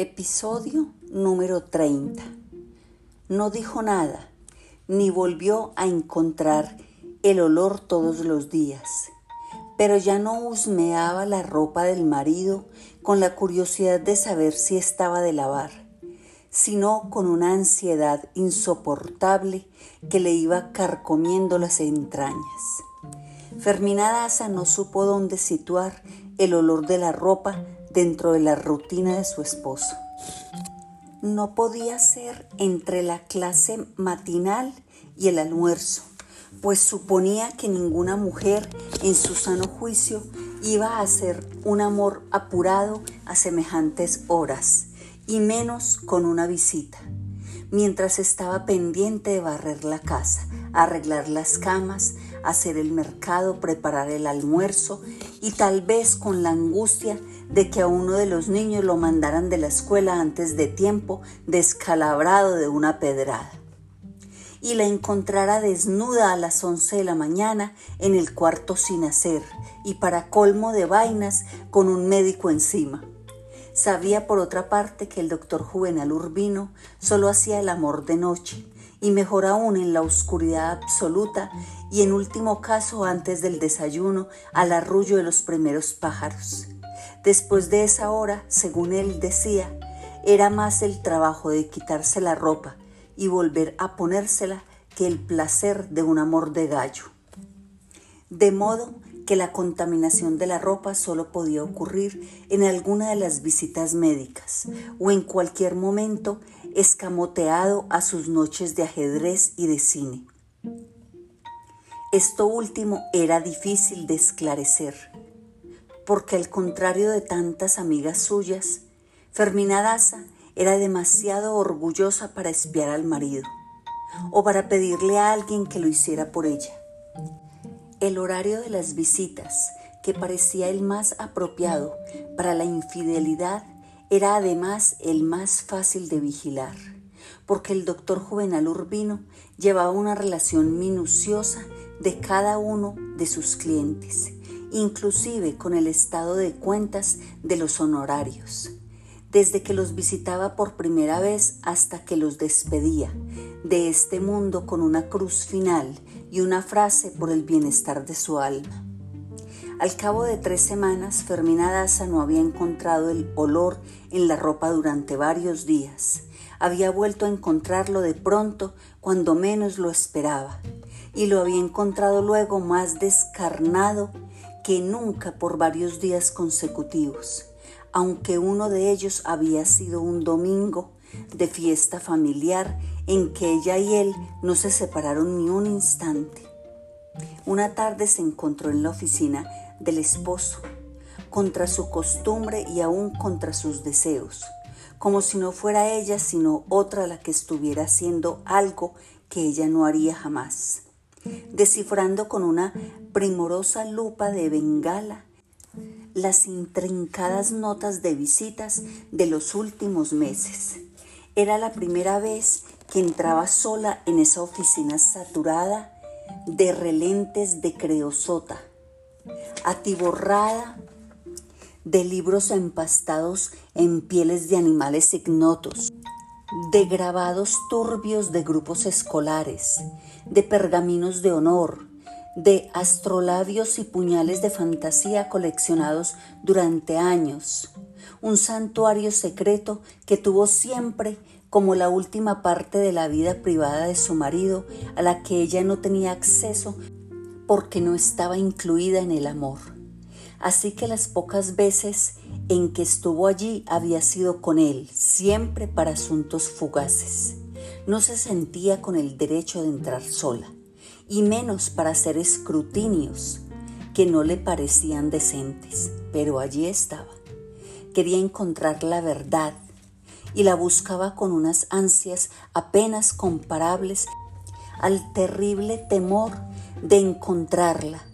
Episodio número 30. No dijo nada, ni volvió a encontrar el olor todos los días, pero ya no husmeaba la ropa del marido con la curiosidad de saber si estaba de lavar, sino con una ansiedad insoportable que le iba carcomiendo las entrañas. Fermina Daza no supo dónde situar el olor de la ropa dentro de la rutina de su esposo. No podía ser entre la clase matinal y el almuerzo, pues suponía que ninguna mujer en su sano juicio iba a hacer un amor apurado a semejantes horas, y menos con una visita, mientras estaba pendiente de barrer la casa, arreglar las camas, hacer el mercado, preparar el almuerzo y tal vez con la angustia de que a uno de los niños lo mandaran de la escuela antes de tiempo, descalabrado de una pedrada. Y la encontrara desnuda a las once de la mañana en el cuarto sin hacer y para colmo de vainas con un médico encima. Sabía por otra parte que el doctor Juvenal Urbino solo hacía el amor de noche y mejor aún en la oscuridad absoluta y en último caso antes del desayuno al arrullo de los primeros pájaros. Después de esa hora, según él decía, era más el trabajo de quitarse la ropa y volver a ponérsela que el placer de un amor de gallo. De modo que la contaminación de la ropa solo podía ocurrir en alguna de las visitas médicas o en cualquier momento escamoteado a sus noches de ajedrez y de cine. Esto último era difícil de esclarecer porque al contrario de tantas amigas suyas, Fermina Daza era demasiado orgullosa para espiar al marido o para pedirle a alguien que lo hiciera por ella. El horario de las visitas, que parecía el más apropiado para la infidelidad, era además el más fácil de vigilar, porque el doctor Juvenal Urbino llevaba una relación minuciosa de cada uno de sus clientes inclusive con el estado de cuentas de los honorarios, desde que los visitaba por primera vez hasta que los despedía de este mundo con una cruz final y una frase por el bienestar de su alma. Al cabo de tres semanas, Fermina Daza no había encontrado el olor en la ropa durante varios días. Había vuelto a encontrarlo de pronto cuando menos lo esperaba, y lo había encontrado luego más descarnado que nunca por varios días consecutivos, aunque uno de ellos había sido un domingo de fiesta familiar en que ella y él no se separaron ni un instante. Una tarde se encontró en la oficina del esposo, contra su costumbre y aún contra sus deseos, como si no fuera ella sino otra la que estuviera haciendo algo que ella no haría jamás descifrando con una primorosa lupa de bengala las intrincadas notas de visitas de los últimos meses. Era la primera vez que entraba sola en esa oficina saturada de relentes de creosota, atiborrada de libros empastados en pieles de animales ignotos, de grabados turbios de grupos escolares, de pergaminos de honor, de astrolabios y puñales de fantasía coleccionados durante años, un santuario secreto que tuvo siempre como la última parte de la vida privada de su marido a la que ella no tenía acceso porque no estaba incluida en el amor. Así que las pocas veces en que estuvo allí había sido con él, siempre para asuntos fugaces. No se sentía con el derecho de entrar sola, y menos para hacer escrutinios que no le parecían decentes, pero allí estaba. Quería encontrar la verdad y la buscaba con unas ansias apenas comparables al terrible temor de encontrarla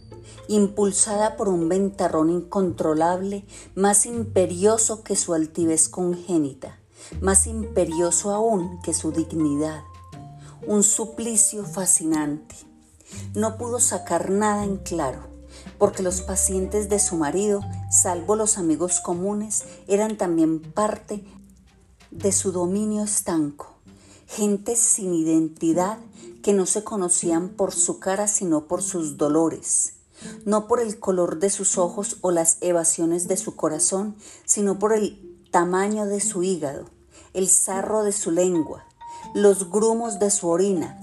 impulsada por un ventarrón incontrolable, más imperioso que su altivez congénita, más imperioso aún que su dignidad. Un suplicio fascinante. No pudo sacar nada en claro, porque los pacientes de su marido, salvo los amigos comunes, eran también parte de su dominio estanco, gentes sin identidad que no se conocían por su cara sino por sus dolores, no por el color de sus ojos o las evasiones de su corazón, sino por el tamaño de su hígado, el sarro de su lengua, los grumos de su orina,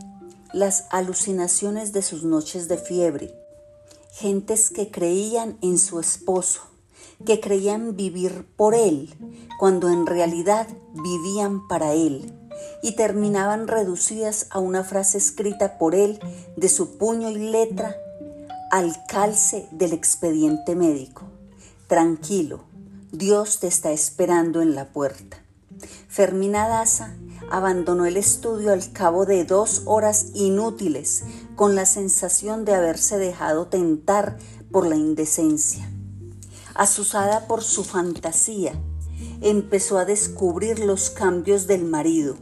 las alucinaciones de sus noches de fiebre, gentes que creían en su esposo, que creían vivir por él, cuando en realidad vivían para él, y terminaban reducidas a una frase escrita por él de su puño y letra al calce del expediente médico. Tranquilo, Dios te está esperando en la puerta. Fermina Daza abandonó el estudio al cabo de dos horas inútiles con la sensación de haberse dejado tentar por la indecencia. Asusada por su fantasía, empezó a descubrir los cambios del marido.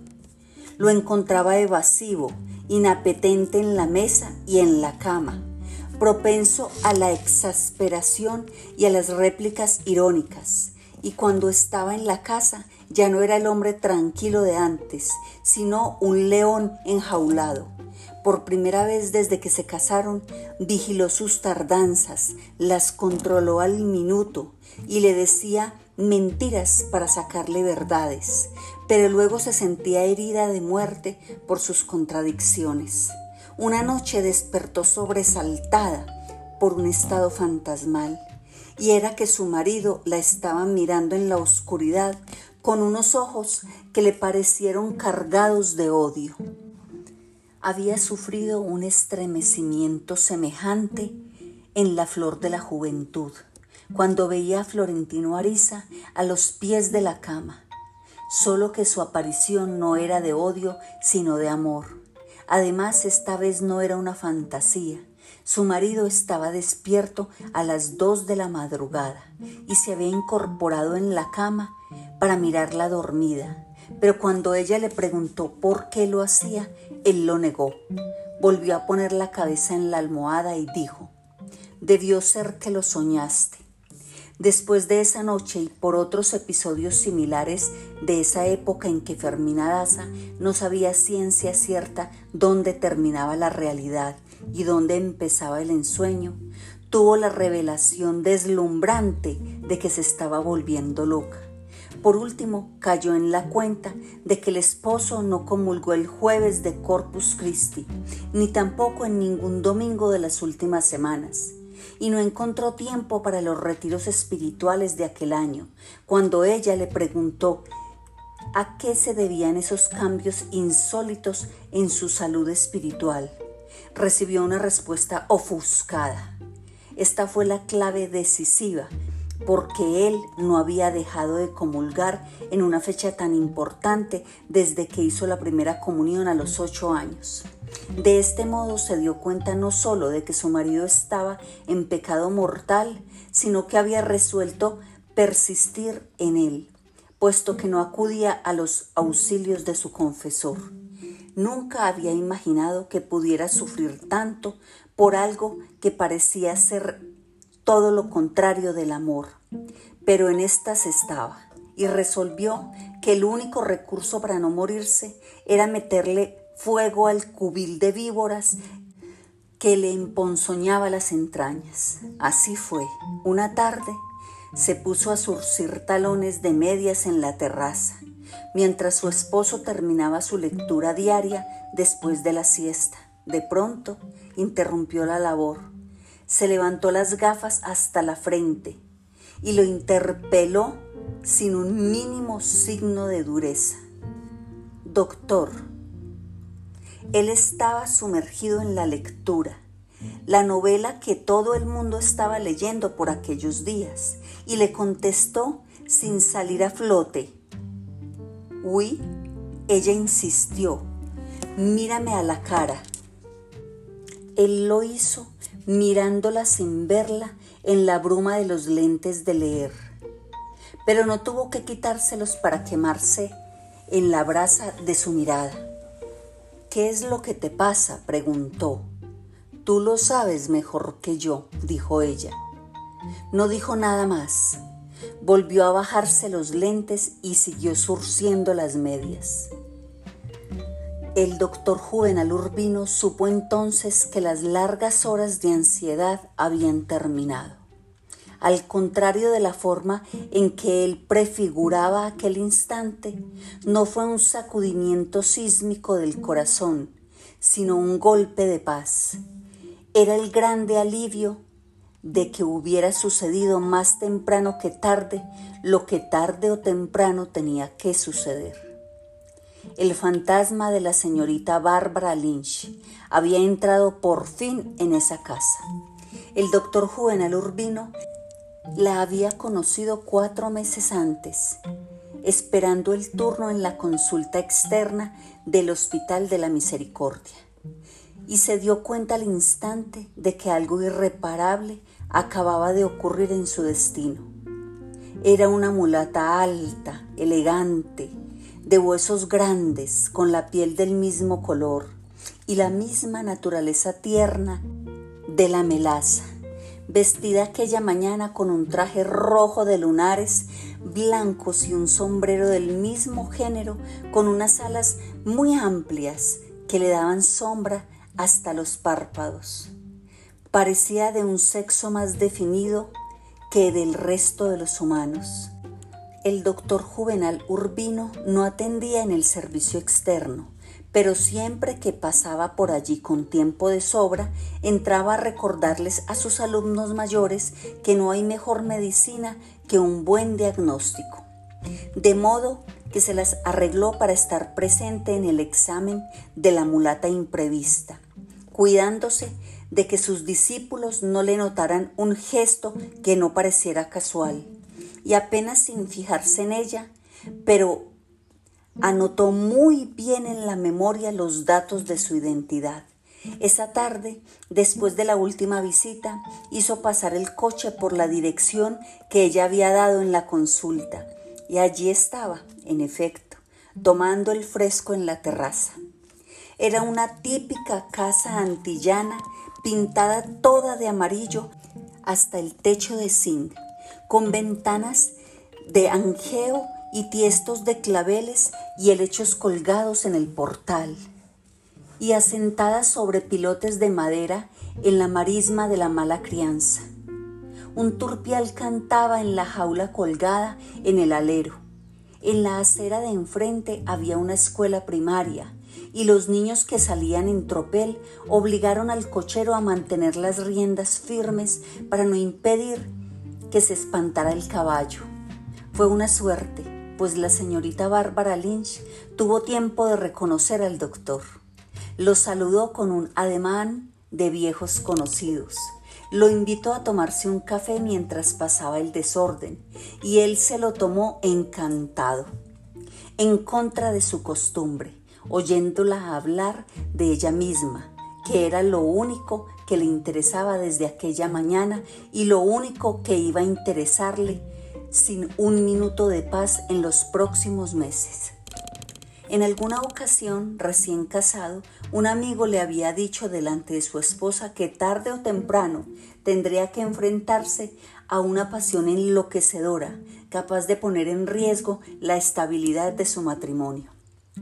Lo encontraba evasivo, inapetente en la mesa y en la cama, propenso a la exasperación y a las réplicas irónicas. Y cuando estaba en la casa ya no era el hombre tranquilo de antes, sino un león enjaulado. Por primera vez desde que se casaron, vigiló sus tardanzas, las controló al minuto y le decía mentiras para sacarle verdades, pero luego se sentía herida de muerte por sus contradicciones. Una noche despertó sobresaltada por un estado fantasmal y era que su marido la estaba mirando en la oscuridad con unos ojos que le parecieron cargados de odio. Había sufrido un estremecimiento semejante en la flor de la juventud, cuando veía a Florentino Ariza a los pies de la cama, solo que su aparición no era de odio, sino de amor. Además, esta vez no era una fantasía, su marido estaba despierto a las dos de la madrugada y se había incorporado en la cama para mirarla dormida, pero cuando ella le preguntó por qué lo hacía, él lo negó. Volvió a poner la cabeza en la almohada y dijo, debió ser que lo soñaste. Después de esa noche y por otros episodios similares de esa época en que Fermina Daza no sabía ciencia cierta dónde terminaba la realidad y dónde empezaba el ensueño, tuvo la revelación deslumbrante de que se estaba volviendo loca. Por último, cayó en la cuenta de que el esposo no comulgó el jueves de Corpus Christi, ni tampoco en ningún domingo de las últimas semanas, y no encontró tiempo para los retiros espirituales de aquel año, cuando ella le preguntó a qué se debían esos cambios insólitos en su salud espiritual. Recibió una respuesta ofuscada. Esta fue la clave decisiva porque él no había dejado de comulgar en una fecha tan importante desde que hizo la primera comunión a los ocho años. De este modo se dio cuenta no solo de que su marido estaba en pecado mortal, sino que había resuelto persistir en él, puesto que no acudía a los auxilios de su confesor. Nunca había imaginado que pudiera sufrir tanto por algo que parecía ser todo lo contrario del amor, pero en estas estaba y resolvió que el único recurso para no morirse era meterle fuego al cubil de víboras que le emponzoñaba las entrañas. Así fue. Una tarde se puso a surcir talones de medias en la terraza, mientras su esposo terminaba su lectura diaria después de la siesta. De pronto interrumpió la labor se levantó las gafas hasta la frente y lo interpeló sin un mínimo signo de dureza. Doctor, él estaba sumergido en la lectura, la novela que todo el mundo estaba leyendo por aquellos días, y le contestó sin salir a flote. Uy, ella insistió, mírame a la cara. Él lo hizo mirándola sin verla en la bruma de los lentes de leer. Pero no tuvo que quitárselos para quemarse en la brasa de su mirada. ¿Qué es lo que te pasa? preguntó. Tú lo sabes mejor que yo, dijo ella. No dijo nada más. volvió a bajarse los lentes y siguió surciendo las medias. El doctor Juvenal Urbino supo entonces que las largas horas de ansiedad habían terminado. Al contrario de la forma en que él prefiguraba aquel instante, no fue un sacudimiento sísmico del corazón, sino un golpe de paz. Era el grande alivio de que hubiera sucedido más temprano que tarde lo que tarde o temprano tenía que suceder. El fantasma de la señorita Bárbara Lynch había entrado por fin en esa casa. El doctor Juvenal Urbino la había conocido cuatro meses antes, esperando el turno en la consulta externa del Hospital de la Misericordia, y se dio cuenta al instante de que algo irreparable acababa de ocurrir en su destino. Era una mulata alta, elegante, de huesos grandes, con la piel del mismo color y la misma naturaleza tierna de la melaza, vestida aquella mañana con un traje rojo de lunares blancos y un sombrero del mismo género con unas alas muy amplias que le daban sombra hasta los párpados parecía de un sexo más definido que del resto de los humanos. El doctor Juvenal Urbino no atendía en el servicio externo, pero siempre que pasaba por allí con tiempo de sobra, entraba a recordarles a sus alumnos mayores que no hay mejor medicina que un buen diagnóstico. De modo que se las arregló para estar presente en el examen de la mulata imprevista, cuidándose de que sus discípulos no le notaran un gesto que no pareciera casual, y apenas sin fijarse en ella, pero anotó muy bien en la memoria los datos de su identidad. Esa tarde, después de la última visita, hizo pasar el coche por la dirección que ella había dado en la consulta, y allí estaba, en efecto, tomando el fresco en la terraza. Era una típica casa antillana pintada toda de amarillo hasta el techo de zinc, con ventanas de angeo y tiestos de claveles y helechos colgados en el portal, y asentada sobre pilotes de madera en la marisma de la mala crianza. Un turpial cantaba en la jaula colgada en el alero. En la acera de enfrente había una escuela primaria y los niños que salían en tropel obligaron al cochero a mantener las riendas firmes para no impedir que se espantara el caballo. Fue una suerte, pues la señorita Bárbara Lynch tuvo tiempo de reconocer al doctor. Lo saludó con un ademán de viejos conocidos. Lo invitó a tomarse un café mientras pasaba el desorden y él se lo tomó encantado, en contra de su costumbre oyéndola hablar de ella misma, que era lo único que le interesaba desde aquella mañana y lo único que iba a interesarle sin un minuto de paz en los próximos meses. En alguna ocasión, recién casado, un amigo le había dicho delante de su esposa que tarde o temprano tendría que enfrentarse a una pasión enloquecedora, capaz de poner en riesgo la estabilidad de su matrimonio.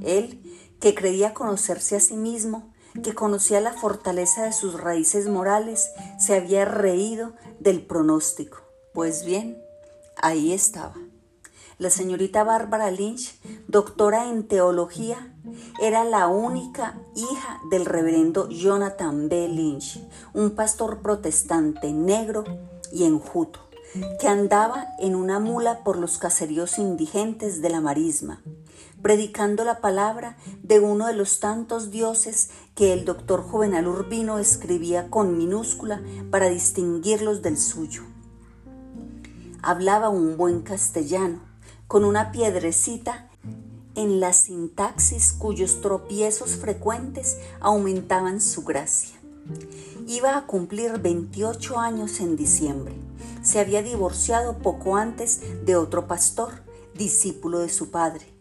Él, que creía conocerse a sí mismo, que conocía la fortaleza de sus raíces morales, se había reído del pronóstico. Pues bien, ahí estaba. La señorita Bárbara Lynch, doctora en teología, era la única hija del reverendo Jonathan B. Lynch, un pastor protestante negro y enjuto, que andaba en una mula por los caseríos indigentes de la marisma predicando la palabra de uno de los tantos dioses que el doctor Juvenal Urbino escribía con minúscula para distinguirlos del suyo. Hablaba un buen castellano, con una piedrecita en la sintaxis cuyos tropiezos frecuentes aumentaban su gracia. Iba a cumplir 28 años en diciembre. Se había divorciado poco antes de otro pastor, discípulo de su padre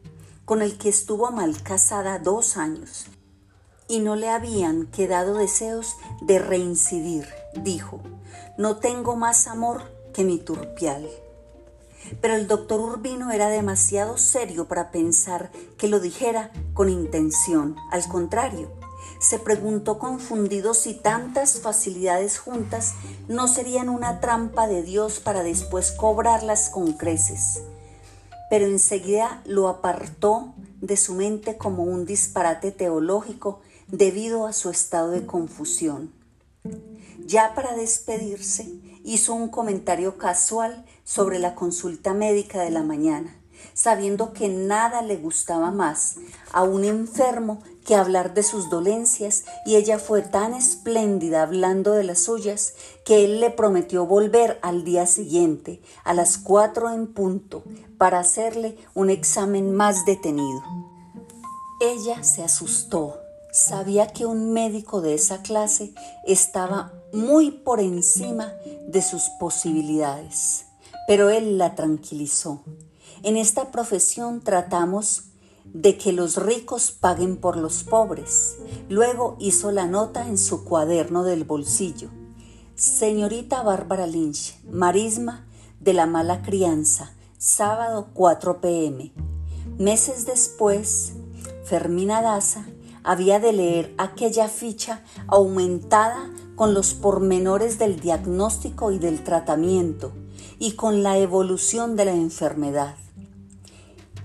con el que estuvo mal casada dos años, y no le habían quedado deseos de reincidir, dijo, no tengo más amor que mi turpial. pero el doctor Urbino era demasiado serio para pensar que lo dijera con intención. Al contrario, se preguntó confundido si tantas facilidades juntas no serían una trampa de Dios para después cobrarlas con creces. Pero enseguida lo apartó de su mente como un disparate teológico debido a su estado de confusión. Ya para despedirse, hizo un comentario casual sobre la consulta médica de la mañana, sabiendo que nada le gustaba más a un enfermo que hablar de sus dolencias y ella fue tan espléndida hablando de las suyas que él le prometió volver al día siguiente a las cuatro en punto para hacerle un examen más detenido. Ella se asustó sabía que un médico de esa clase estaba muy por encima de sus posibilidades, pero él la tranquilizó. En esta profesión tratamos de que los ricos paguen por los pobres. Luego hizo la nota en su cuaderno del bolsillo. Señorita Bárbara Lynch, marisma de la mala crianza, sábado 4 pm. Meses después, Fermina Daza había de leer aquella ficha aumentada con los pormenores del diagnóstico y del tratamiento y con la evolución de la enfermedad.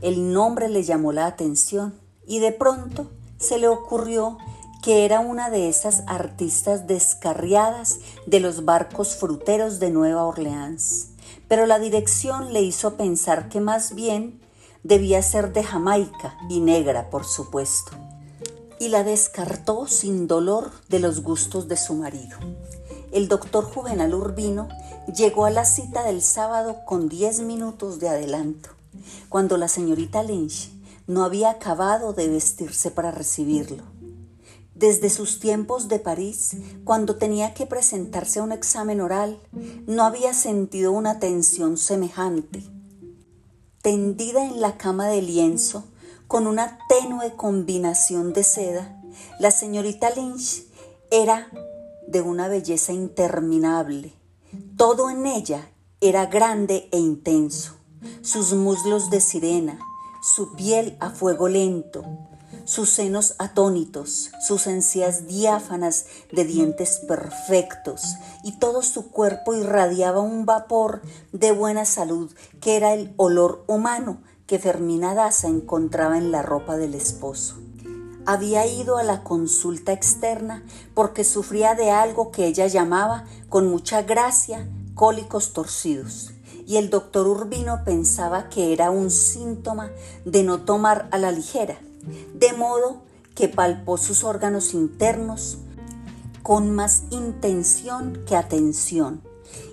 El nombre le llamó la atención y de pronto se le ocurrió que era una de esas artistas descarriadas de los barcos fruteros de Nueva Orleans. Pero la dirección le hizo pensar que más bien debía ser de Jamaica y negra, por supuesto y la descartó sin dolor de los gustos de su marido. El doctor Juvenal Urbino llegó a la cita del sábado con diez minutos de adelanto, cuando la señorita Lynch no había acabado de vestirse para recibirlo. Desde sus tiempos de París, cuando tenía que presentarse a un examen oral, no había sentido una tensión semejante. Tendida en la cama de lienzo, con una tenue combinación de seda, la señorita Lynch era de una belleza interminable. Todo en ella era grande e intenso. Sus muslos de sirena, su piel a fuego lento, sus senos atónitos, sus encías diáfanas de dientes perfectos y todo su cuerpo irradiaba un vapor de buena salud que era el olor humano que Fermina Daza encontraba en la ropa del esposo. Había ido a la consulta externa porque sufría de algo que ella llamaba con mucha gracia cólicos torcidos y el doctor Urbino pensaba que era un síntoma de no tomar a la ligera, de modo que palpó sus órganos internos con más intención que atención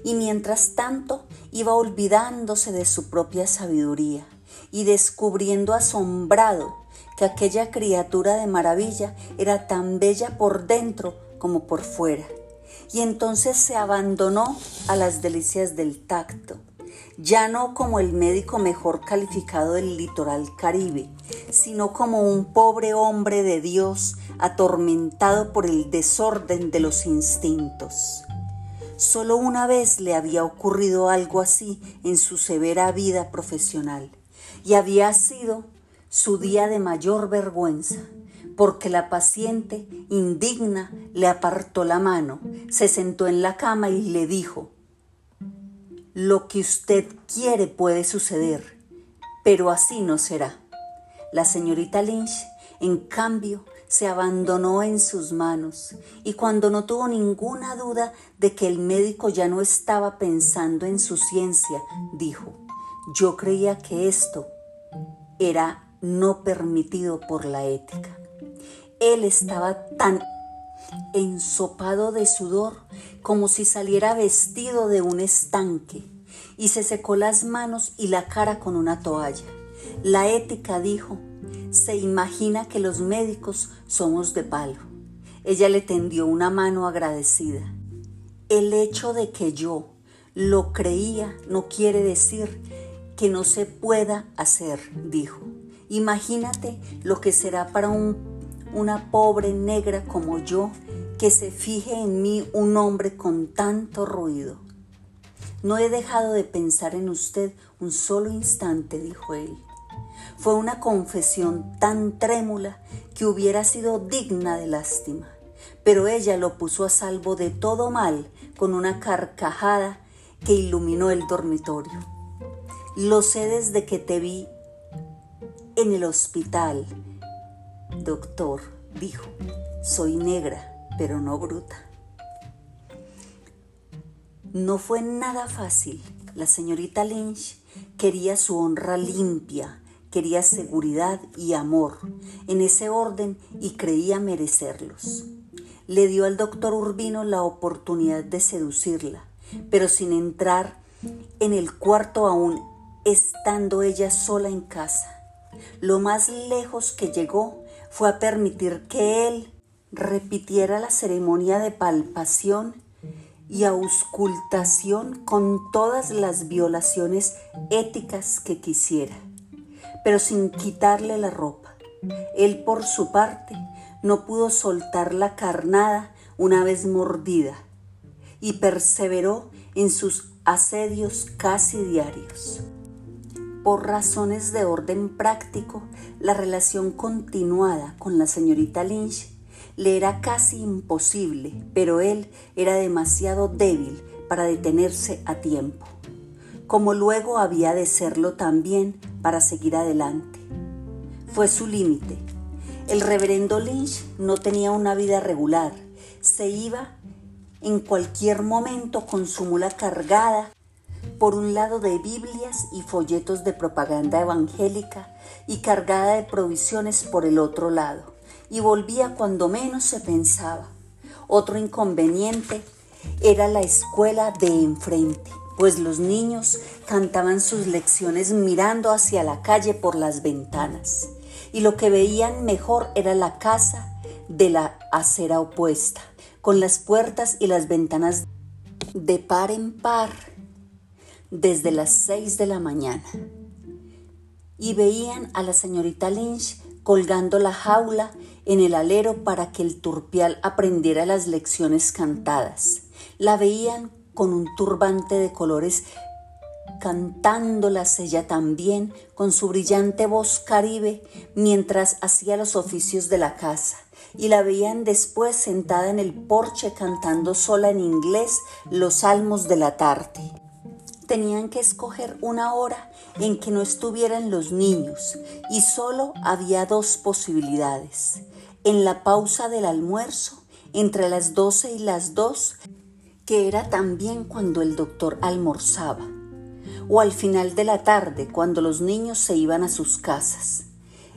y mientras tanto iba olvidándose de su propia sabiduría y descubriendo asombrado que aquella criatura de maravilla era tan bella por dentro como por fuera. Y entonces se abandonó a las delicias del tacto, ya no como el médico mejor calificado del litoral caribe, sino como un pobre hombre de Dios atormentado por el desorden de los instintos. Solo una vez le había ocurrido algo así en su severa vida profesional y había sido su día de mayor vergüenza, porque la paciente, indigna, le apartó la mano, se sentó en la cama y le dijo, lo que usted quiere puede suceder, pero así no será. La señorita Lynch, en cambio, se abandonó en sus manos y cuando no tuvo ninguna duda de que el médico ya no estaba pensando en su ciencia, dijo, yo creía que esto era no permitido por la ética. Él estaba tan ensopado de sudor como si saliera vestido de un estanque y se secó las manos y la cara con una toalla. La ética dijo, se imagina que los médicos somos de palo. Ella le tendió una mano agradecida. El hecho de que yo lo creía no quiere decir que no se pueda hacer, dijo. Imagínate lo que será para un, una pobre negra como yo que se fije en mí un hombre con tanto ruido. No he dejado de pensar en usted un solo instante, dijo él. Fue una confesión tan trémula que hubiera sido digna de lástima, pero ella lo puso a salvo de todo mal con una carcajada que iluminó el dormitorio. Lo sé desde que te vi en el hospital. Doctor, dijo, soy negra, pero no bruta. No fue nada fácil. La señorita Lynch quería su honra limpia, quería seguridad y amor en ese orden y creía merecerlos. Le dio al doctor Urbino la oportunidad de seducirla, pero sin entrar en el cuarto aún estando ella sola en casa. Lo más lejos que llegó fue a permitir que él repitiera la ceremonia de palpación y auscultación con todas las violaciones éticas que quisiera, pero sin quitarle la ropa. Él por su parte no pudo soltar la carnada una vez mordida y perseveró en sus asedios casi diarios. Por razones de orden práctico, la relación continuada con la señorita Lynch le era casi imposible, pero él era demasiado débil para detenerse a tiempo, como luego había de serlo también para seguir adelante. Fue su límite. El reverendo Lynch no tenía una vida regular, se iba en cualquier momento con su mula cargada por un lado de Biblias y folletos de propaganda evangélica y cargada de provisiones por el otro lado y volvía cuando menos se pensaba. Otro inconveniente era la escuela de enfrente, pues los niños cantaban sus lecciones mirando hacia la calle por las ventanas, y lo que veían mejor era la casa de la acera opuesta, con las puertas y las ventanas de par en par desde las seis de la mañana. Y veían a la señorita Lynch colgando la jaula en el alero para que el turpial aprendiera las lecciones cantadas. La veían con un turbante de colores cantándolas ella también con su brillante voz caribe mientras hacía los oficios de la casa y la veían después sentada en el porche cantando sola en inglés los salmos de la tarde tenían que escoger una hora en que no estuvieran los niños y solo había dos posibilidades. En la pausa del almuerzo, entre las doce y las dos, que era también cuando el doctor almorzaba, o al final de la tarde, cuando los niños se iban a sus casas.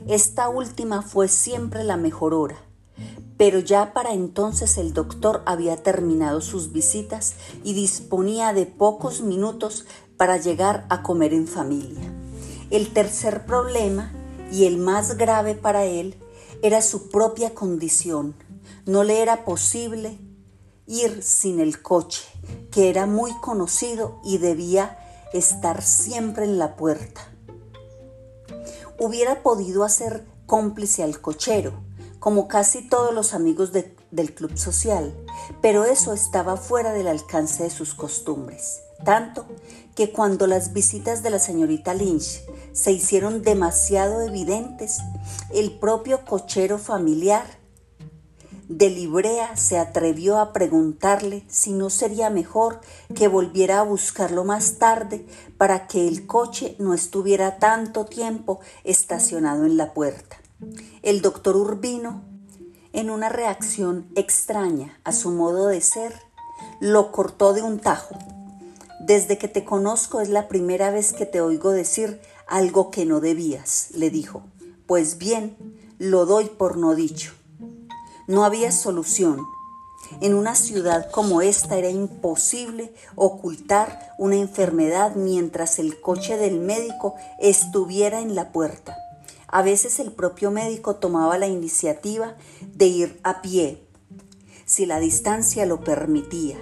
Esta última fue siempre la mejor hora pero ya para entonces el doctor había terminado sus visitas y disponía de pocos minutos para llegar a comer en familia. El tercer problema, y el más grave para él, era su propia condición. No le era posible ir sin el coche, que era muy conocido y debía estar siempre en la puerta. Hubiera podido hacer cómplice al cochero, como casi todos los amigos del club social, pero eso estaba fuera del alcance de sus costumbres, tanto que cuando las visitas de la señorita Lynch se hicieron demasiado evidentes, el propio cochero familiar de Librea se atrevió a preguntarle si no sería mejor que volviera a buscarlo más tarde para que el coche no estuviera tanto tiempo estacionado en la puerta. El doctor Urbino, en una reacción extraña a su modo de ser, lo cortó de un tajo. Desde que te conozco es la primera vez que te oigo decir algo que no debías, le dijo. Pues bien, lo doy por no dicho. No había solución. En una ciudad como esta era imposible ocultar una enfermedad mientras el coche del médico estuviera en la puerta. A veces el propio médico tomaba la iniciativa de ir a pie, si la distancia lo permitía,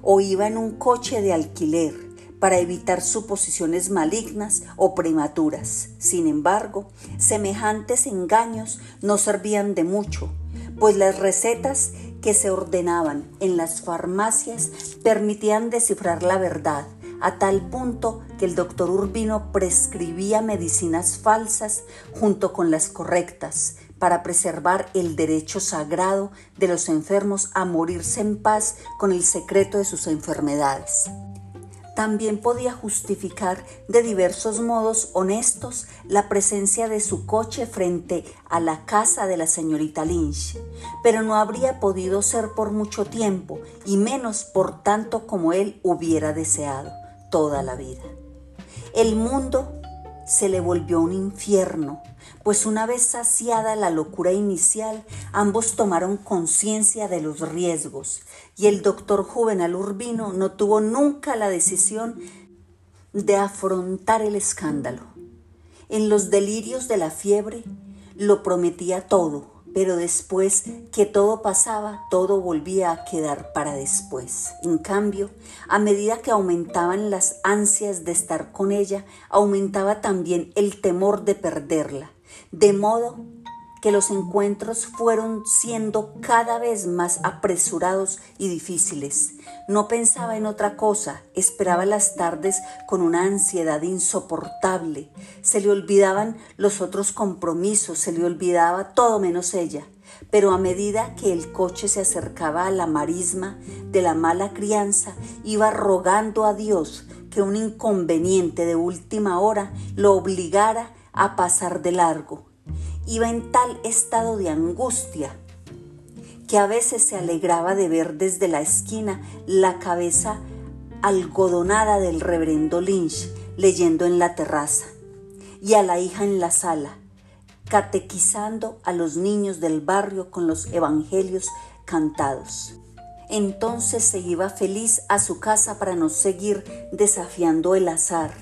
o iba en un coche de alquiler para evitar suposiciones malignas o prematuras. Sin embargo, semejantes engaños no servían de mucho, pues las recetas que se ordenaban en las farmacias permitían descifrar la verdad, a tal punto que el doctor Urbino prescribía medicinas falsas junto con las correctas para preservar el derecho sagrado de los enfermos a morirse en paz con el secreto de sus enfermedades. También podía justificar de diversos modos honestos la presencia de su coche frente a la casa de la señorita Lynch, pero no habría podido ser por mucho tiempo y menos por tanto como él hubiera deseado toda la vida. El mundo se le volvió un infierno, pues una vez saciada la locura inicial, ambos tomaron conciencia de los riesgos y el doctor Juvenal Urbino no tuvo nunca la decisión de afrontar el escándalo. En los delirios de la fiebre lo prometía todo, pero después que todo pasaba, todo volvía a quedar para después. En cambio, a medida que aumentaban las ansias de estar con ella, aumentaba también el temor de perderla, de modo que los encuentros fueron siendo cada vez más apresurados y difíciles. No pensaba en otra cosa, esperaba las tardes con una ansiedad insoportable. Se le olvidaban los otros compromisos, se le olvidaba todo menos ella. Pero a medida que el coche se acercaba a la marisma de la mala crianza, iba rogando a Dios que un inconveniente de última hora lo obligara a pasar de largo iba en tal estado de angustia que a veces se alegraba de ver desde la esquina la cabeza algodonada del reverendo Lynch leyendo en la terraza y a la hija en la sala, catequizando a los niños del barrio con los evangelios cantados. Entonces se iba feliz a su casa para no seguir desafiando el azar,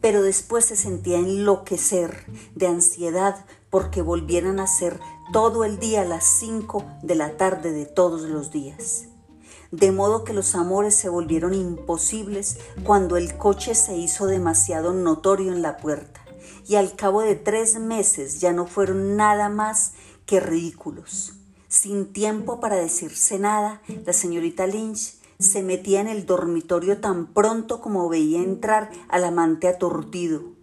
pero después se sentía enloquecer de ansiedad porque volvieran a ser todo el día a las cinco de la tarde de todos los días. De modo que los amores se volvieron imposibles cuando el coche se hizo demasiado notorio en la puerta y al cabo de tres meses ya no fueron nada más que ridículos. Sin tiempo para decirse nada, la señorita Lynch se metía en el dormitorio tan pronto como veía entrar al amante aturdido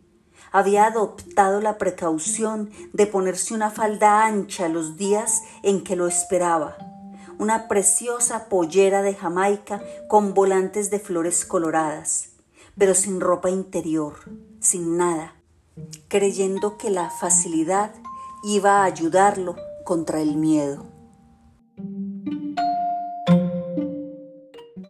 había adoptado la precaución de ponerse una falda ancha los días en que lo esperaba, una preciosa pollera de Jamaica con volantes de flores coloradas, pero sin ropa interior, sin nada, creyendo que la facilidad iba a ayudarlo contra el miedo.